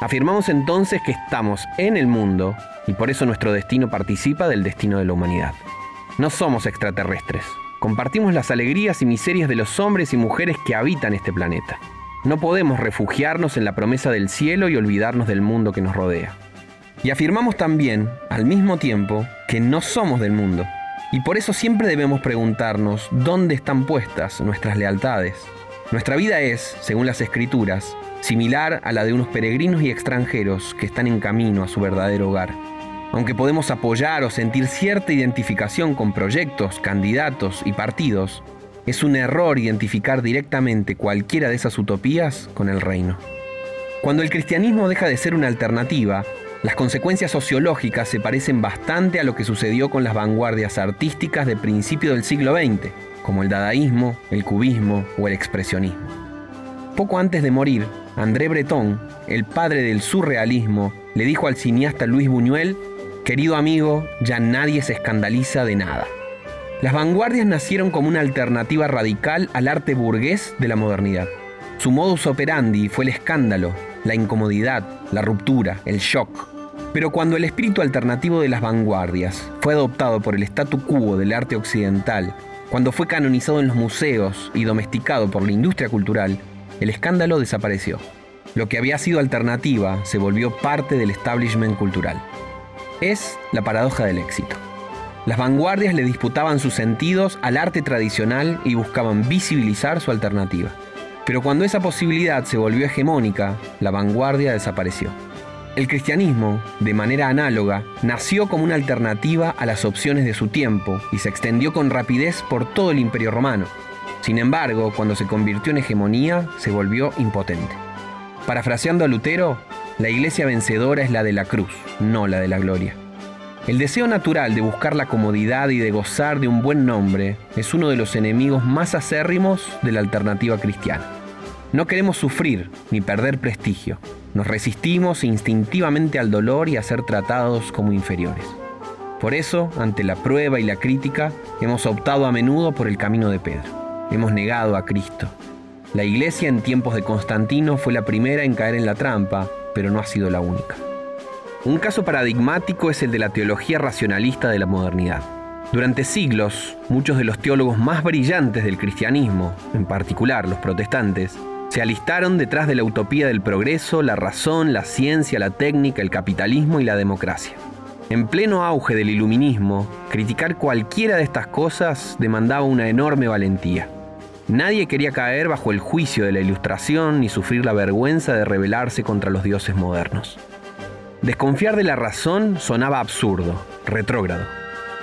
Afirmamos entonces que estamos en el mundo y por eso nuestro destino participa del destino de la humanidad. No somos extraterrestres, compartimos las alegrías y miserias de los hombres y mujeres que habitan este planeta. No podemos refugiarnos en la promesa del cielo y olvidarnos del mundo que nos rodea. Y afirmamos también, al mismo tiempo, que no somos del mundo. Y por eso siempre debemos preguntarnos dónde están puestas nuestras lealtades. Nuestra vida es, según las escrituras, similar a la de unos peregrinos y extranjeros que están en camino a su verdadero hogar. Aunque podemos apoyar o sentir cierta identificación con proyectos, candidatos y partidos, es un error identificar directamente cualquiera de esas utopías con el reino. Cuando el cristianismo deja de ser una alternativa, las consecuencias sociológicas se parecen bastante a lo que sucedió con las vanguardias artísticas de principio del siglo XX, como el dadaísmo, el cubismo o el expresionismo. Poco antes de morir, André Breton, el padre del surrealismo, le dijo al cineasta Luis Buñuel, querido amigo, ya nadie se escandaliza de nada. Las vanguardias nacieron como una alternativa radical al arte burgués de la modernidad. Su modus operandi fue el escándalo, la incomodidad, la ruptura, el shock. Pero cuando el espíritu alternativo de las vanguardias fue adoptado por el statu quo del arte occidental, cuando fue canonizado en los museos y domesticado por la industria cultural, el escándalo desapareció. Lo que había sido alternativa se volvió parte del establishment cultural. Es la paradoja del éxito. Las vanguardias le disputaban sus sentidos al arte tradicional y buscaban visibilizar su alternativa. Pero cuando esa posibilidad se volvió hegemónica, la vanguardia desapareció. El cristianismo, de manera análoga, nació como una alternativa a las opciones de su tiempo y se extendió con rapidez por todo el imperio romano. Sin embargo, cuando se convirtió en hegemonía, se volvió impotente. Parafraseando a Lutero, la iglesia vencedora es la de la cruz, no la de la gloria. El deseo natural de buscar la comodidad y de gozar de un buen nombre es uno de los enemigos más acérrimos de la alternativa cristiana. No queremos sufrir ni perder prestigio. Nos resistimos instintivamente al dolor y a ser tratados como inferiores. Por eso, ante la prueba y la crítica, hemos optado a menudo por el camino de Pedro. Hemos negado a Cristo. La iglesia en tiempos de Constantino fue la primera en caer en la trampa, pero no ha sido la única. Un caso paradigmático es el de la teología racionalista de la modernidad. Durante siglos, muchos de los teólogos más brillantes del cristianismo, en particular los protestantes, se alistaron detrás de la utopía del progreso, la razón, la ciencia, la técnica, el capitalismo y la democracia. En pleno auge del iluminismo, criticar cualquiera de estas cosas demandaba una enorme valentía. Nadie quería caer bajo el juicio de la ilustración ni sufrir la vergüenza de rebelarse contra los dioses modernos. Desconfiar de la razón sonaba absurdo, retrógrado.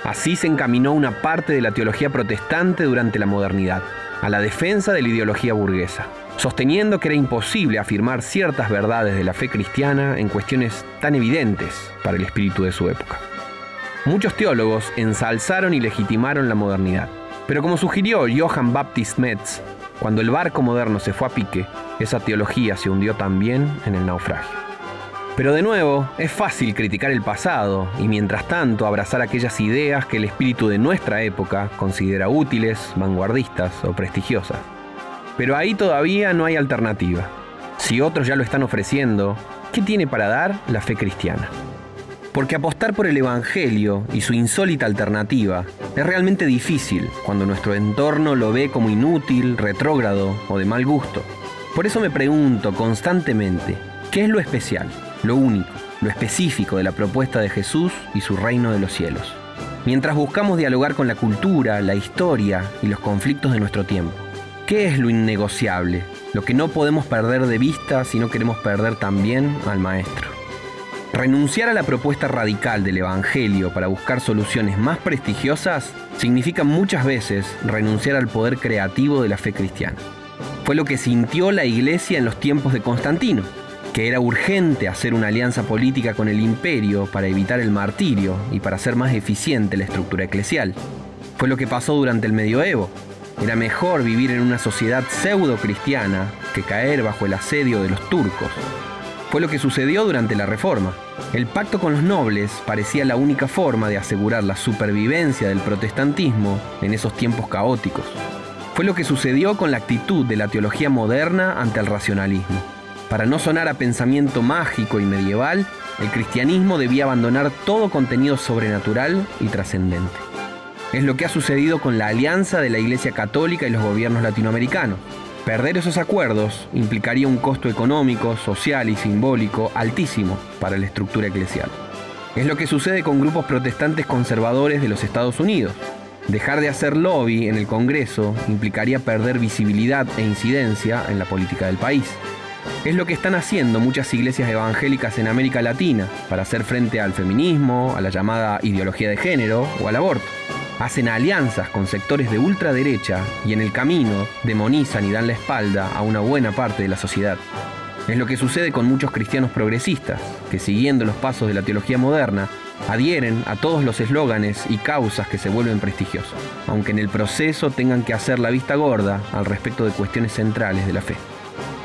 Así se encaminó una parte de la teología protestante durante la modernidad, a la defensa de la ideología burguesa sosteniendo que era imposible afirmar ciertas verdades de la fe cristiana en cuestiones tan evidentes para el espíritu de su época. Muchos teólogos ensalzaron y legitimaron la modernidad, pero como sugirió Johann Baptist Metz, cuando el barco moderno se fue a pique, esa teología se hundió también en el naufragio. Pero de nuevo, es fácil criticar el pasado y mientras tanto abrazar aquellas ideas que el espíritu de nuestra época considera útiles, vanguardistas o prestigiosas. Pero ahí todavía no hay alternativa. Si otros ya lo están ofreciendo, ¿qué tiene para dar la fe cristiana? Porque apostar por el Evangelio y su insólita alternativa es realmente difícil cuando nuestro entorno lo ve como inútil, retrógrado o de mal gusto. Por eso me pregunto constantemente, ¿qué es lo especial, lo único, lo específico de la propuesta de Jesús y su reino de los cielos? Mientras buscamos dialogar con la cultura, la historia y los conflictos de nuestro tiempo. ¿Qué es lo innegociable? Lo que no podemos perder de vista si no queremos perder también al Maestro. Renunciar a la propuesta radical del Evangelio para buscar soluciones más prestigiosas significa muchas veces renunciar al poder creativo de la fe cristiana. Fue lo que sintió la Iglesia en los tiempos de Constantino, que era urgente hacer una alianza política con el imperio para evitar el martirio y para hacer más eficiente la estructura eclesial. Fue lo que pasó durante el medioevo, era mejor vivir en una sociedad pseudo cristiana que caer bajo el asedio de los turcos. Fue lo que sucedió durante la Reforma. El pacto con los nobles parecía la única forma de asegurar la supervivencia del protestantismo en esos tiempos caóticos. Fue lo que sucedió con la actitud de la teología moderna ante el racionalismo. Para no sonar a pensamiento mágico y medieval, el cristianismo debía abandonar todo contenido sobrenatural y trascendente. Es lo que ha sucedido con la alianza de la Iglesia Católica y los gobiernos latinoamericanos. Perder esos acuerdos implicaría un costo económico, social y simbólico altísimo para la estructura eclesial. Es lo que sucede con grupos protestantes conservadores de los Estados Unidos. Dejar de hacer lobby en el Congreso implicaría perder visibilidad e incidencia en la política del país. Es lo que están haciendo muchas iglesias evangélicas en América Latina para hacer frente al feminismo, a la llamada ideología de género o al aborto hacen alianzas con sectores de ultraderecha y en el camino demonizan y dan la espalda a una buena parte de la sociedad. Es lo que sucede con muchos cristianos progresistas, que siguiendo los pasos de la teología moderna, adhieren a todos los eslóganes y causas que se vuelven prestigiosos, aunque en el proceso tengan que hacer la vista gorda al respecto de cuestiones centrales de la fe.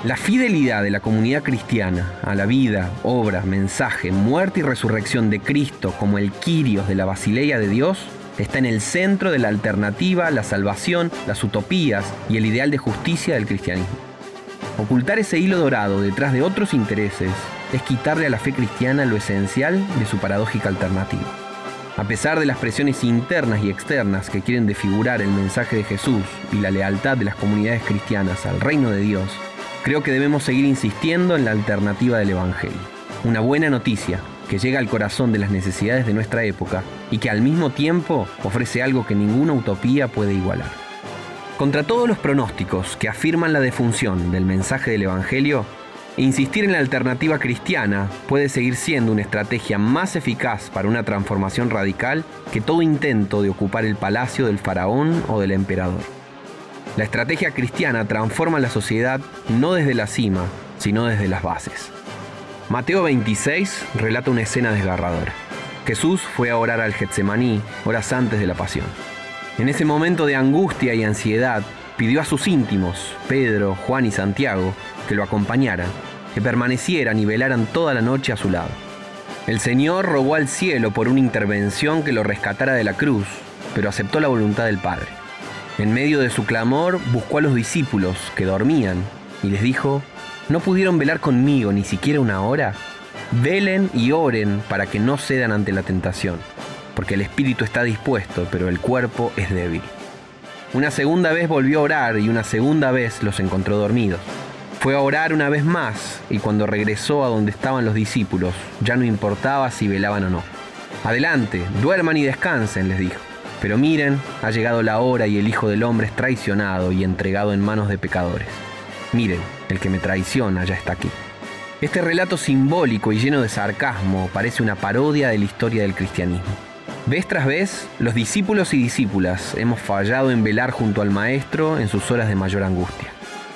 La fidelidad de la comunidad cristiana a la vida, obra, mensaje, muerte y resurrección de Cristo como el Quirios de la Basileia de Dios está en el centro de la alternativa, la salvación, las utopías y el ideal de justicia del cristianismo. Ocultar ese hilo dorado detrás de otros intereses es quitarle a la fe cristiana lo esencial de su paradójica alternativa. A pesar de las presiones internas y externas que quieren desfigurar el mensaje de Jesús y la lealtad de las comunidades cristianas al reino de Dios, creo que debemos seguir insistiendo en la alternativa del Evangelio. Una buena noticia que llega al corazón de las necesidades de nuestra época y que al mismo tiempo ofrece algo que ninguna utopía puede igualar. Contra todos los pronósticos que afirman la defunción del mensaje del Evangelio, Insistir en la alternativa cristiana puede seguir siendo una estrategia más eficaz para una transformación radical que todo intento de ocupar el palacio del faraón o del emperador. La estrategia cristiana transforma la sociedad no desde la cima, sino desde las bases. Mateo 26 relata una escena desgarradora. Jesús fue a orar al Getsemaní horas antes de la pasión. En ese momento de angustia y ansiedad, pidió a sus íntimos, Pedro, Juan y Santiago, que lo acompañaran, que permanecieran y velaran toda la noche a su lado. El Señor rogó al cielo por una intervención que lo rescatara de la cruz, pero aceptó la voluntad del Padre. En medio de su clamor buscó a los discípulos que dormían y les dijo, ¿no pudieron velar conmigo ni siquiera una hora? Velen y oren para que no cedan ante la tentación, porque el espíritu está dispuesto, pero el cuerpo es débil. Una segunda vez volvió a orar y una segunda vez los encontró dormidos. Fue a orar una vez más y cuando regresó a donde estaban los discípulos, ya no importaba si velaban o no. Adelante, duerman y descansen, les dijo. Pero miren, ha llegado la hora y el Hijo del Hombre es traicionado y entregado en manos de pecadores. Miren, el que me traiciona ya está aquí. Este relato simbólico y lleno de sarcasmo parece una parodia de la historia del cristianismo. Vez tras vez, los discípulos y discípulas hemos fallado en velar junto al Maestro en sus horas de mayor angustia.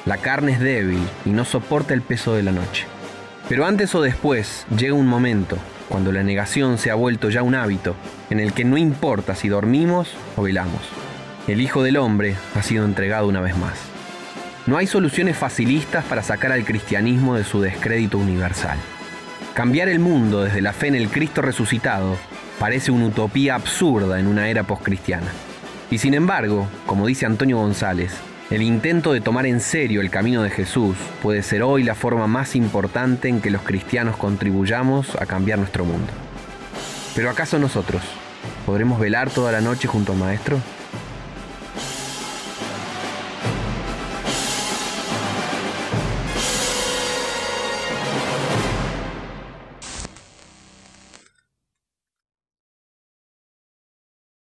La carne es débil y no soporta el peso de la noche. Pero antes o después llega un momento, cuando la negación se ha vuelto ya un hábito, en el que no importa si dormimos o velamos. El Hijo del Hombre ha sido entregado una vez más. No hay soluciones facilistas para sacar al cristianismo de su descrédito universal. Cambiar el mundo desde la fe en el Cristo resucitado parece una utopía absurda en una era postcristiana. Y sin embargo, como dice Antonio González, el intento de tomar en serio el camino de Jesús puede ser hoy la forma más importante en que los cristianos contribuyamos a cambiar nuestro mundo. Pero ¿acaso nosotros podremos velar toda la noche junto al Maestro?